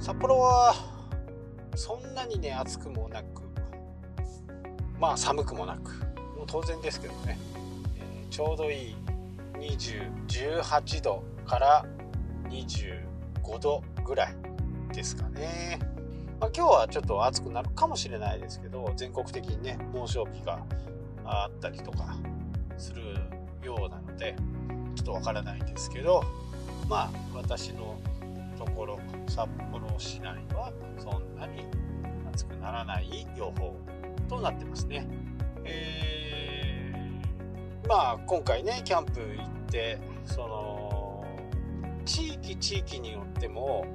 札幌はそんなにね暑くもなくまあ寒くもなくもう当然ですけどね、えー、ちょうどいい2018度から25度ぐらいですかね、まあ、今日はちょっと暑くなるかもしれないですけど全国的にね猛暑日があったりとかするようなのでちょっとわからないんですけどまあ私のところ札幌市内はそんなに暑くならない予報となってますね。えー、まあ今回ねキャンプ行ってその地域地域によっても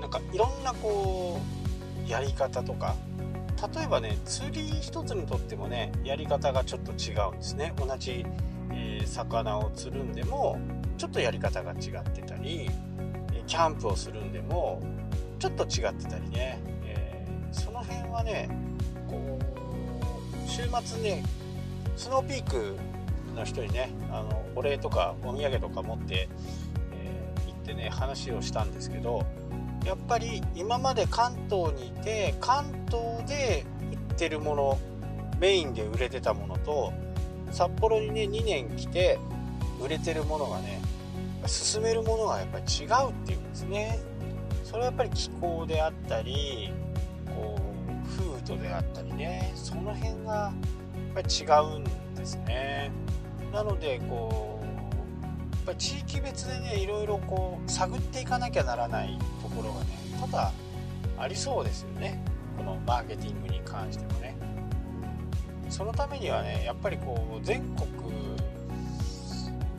なんかいろんなこうやり方とか例えばね釣り一つにとってもねやり方がちょっと違うんですね同じ、え、魚を釣るんでもちょっとやり方が違ってたりキャンプをするんでもちょっと違ってたりね、えー、その辺はねこう週末ねスノーピークの人にねあのお礼とかお土産とか持って、えー、行ってね話をしたんですけどやっぱり今まで関東にいて関東で売ってるものメインで売れてたものと札幌にね2年来て売れてるものがね進めるものがやっぱり違うっていうんですね。それはやっぱり気候であったりこう風土であったりね。その辺がやっぱり違うんですね。なのでこうやっぱ地域別でねいろいろこう探っていかなきゃならないところがねただありそうですよね。このマーケティングに関してもね。そのためにはねやっぱりこう全国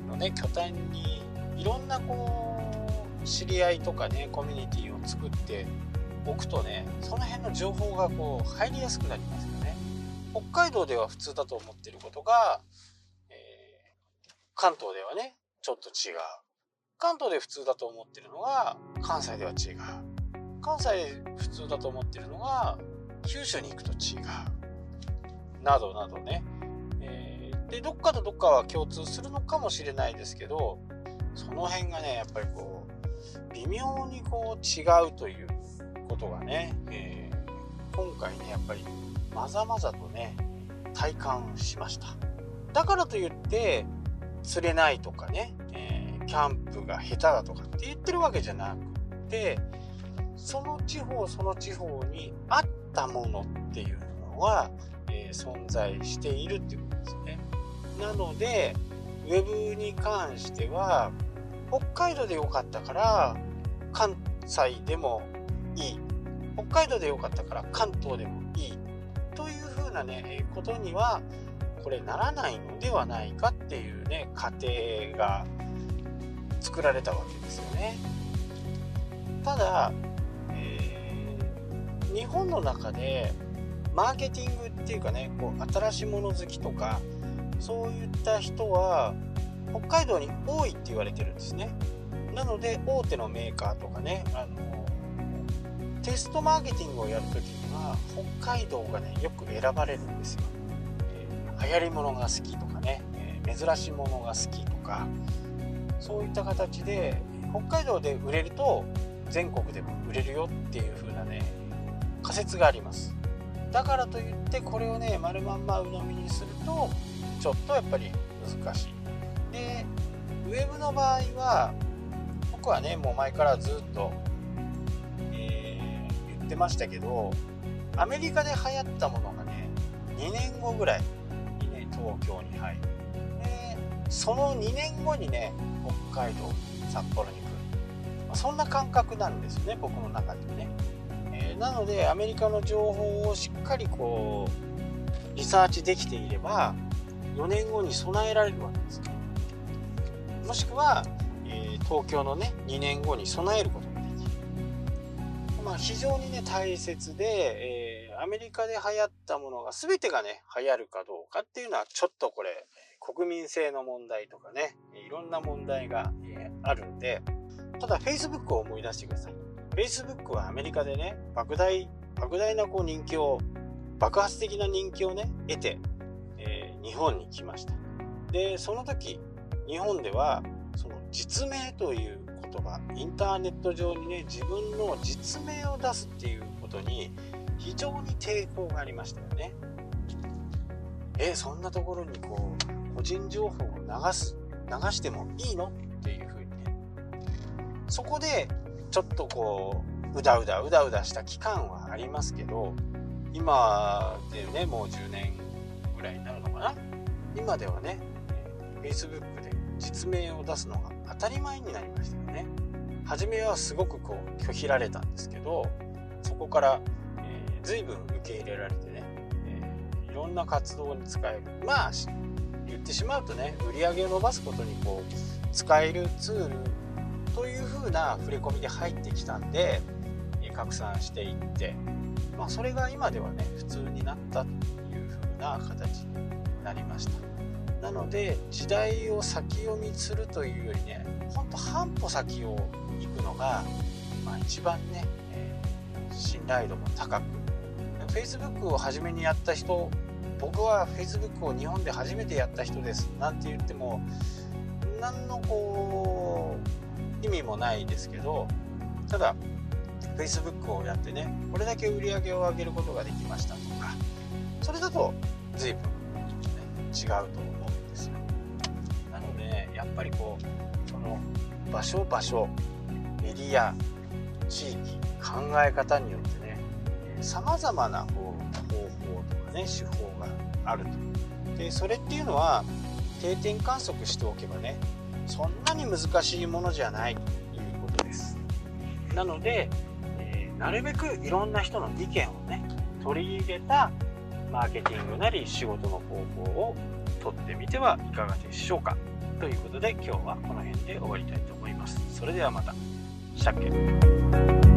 のね拠点にいろんなこう知り合いとかねコミュニティを作っておくとねその辺の情報がこう入りやすくなりますよね。北海道では普通だと思ってることが、えー、関東ではねちょっと違う。関東で普通だと思ってるのが関西では違う。関西で普通だと思ってるのが九州に行くと違う。などなどね、えー、でどっかとどっかは共通するのかもしれないですけどその辺がねやっぱりこう微妙にこう違うということがね、えー、今回ねやっぱりまざまざとね体感しました。だからといって釣れないとかね、えー、キャンプが下手だとかって言ってるわけじゃなくてその地方その地方に合ったものっていうのは、えー、存在しているっていうことですね。なのでウェブに関しては北海道で良かったから関西でもいい北海道で良かったから関東でもいいというふうなねことにはこれならないのではないかっていうね過程が作られたわけですよね。ただ、えー、日本の中でマーケティングっていうかねこう新しいもの好きとかそういった人は北海道に多いって言われてるんですね。なので大手のメーカーとかねあのテストマーケティングをやるときには北海道がねよく選ばれるんですよ、えー、流行り物が好きとかね、えー、珍しいものが好きとかそういった形で北海道で売れると全国でも売れるよっていう風なね仮説があります。だからといってこれをね丸まんま鵜呑みにするとちょっとやっぱり難しい。でウェブの場合は僕はねもう前からずっと、えー、言ってましたけどアメリカで流行ったものがね2年後ぐらいにね東京に入る。でその2年後にね北海道札幌に来る、まあ、そんな感覚なんですよね僕の中でね、えー、なのでアメリカの情報をしっかりこうリサーチできていれば4年後に備えられるわけですも。しくは、えー、東京のね2年後に備えることができる、まあ、非常にね大切で、えー、アメリカで流行ったものが全てがね流行るかどうかっていうのはちょっとこれ国民性の問題とかねいろんな問題が、えー、あるんでただ Facebook を思い出してください。Facebook はアメリカでね莫大莫大なこう人気を爆発的な人気をね得て日本に来ました。でその時日本ではその実名という言葉インターネット上にね自分の実名を出すっていうことに非常に抵抗がありましたよね。えそんなところにこう個人情報を流す流してもいいの？っていうふうにね。そこでちょっとこううだうだうだうだした期間はありますけど今でねもう10年ぐらいになるのかな。今ではね Facebook で実名を出すのが当たり前になりましたよね。初めはすごくこう拒否られたんですけどそこから、えー、随分受け入れられてね、えー、いろんな活動に使える。まあ言ってしまうとね売り上げを伸ばすことにこう使えるツールという風な触れ込みで入ってきたんで拡散していって、まあ、それが今ではね普通になったというな形になりました。なので時代を先読みするというよりねほんと半歩先を行くのが、まあ、一番ね、えー、信頼度も高く Facebook を初めにやった人僕は Facebook を日本で初めてやった人ですなんて言っても何のこう意味もないですけどただ Facebook をやってねこれだけ売り上げを上げることができましたとかそれだと随分、ね、違うと思うんですよ。なのでやっぱりこうその場所場所エリア地域考え方によってねさまざまな方法とかね手法があると。でそれっていうのは定点観測しておけばねそんなに難しいものじゃないということです。なのでえなるべくいろんな人の意見をね取り入れたマーケティングなり仕事の方法をとってみてはいかがでしょうか。ということで今日はこの辺で終わりたいと思います。それではまた。したっけ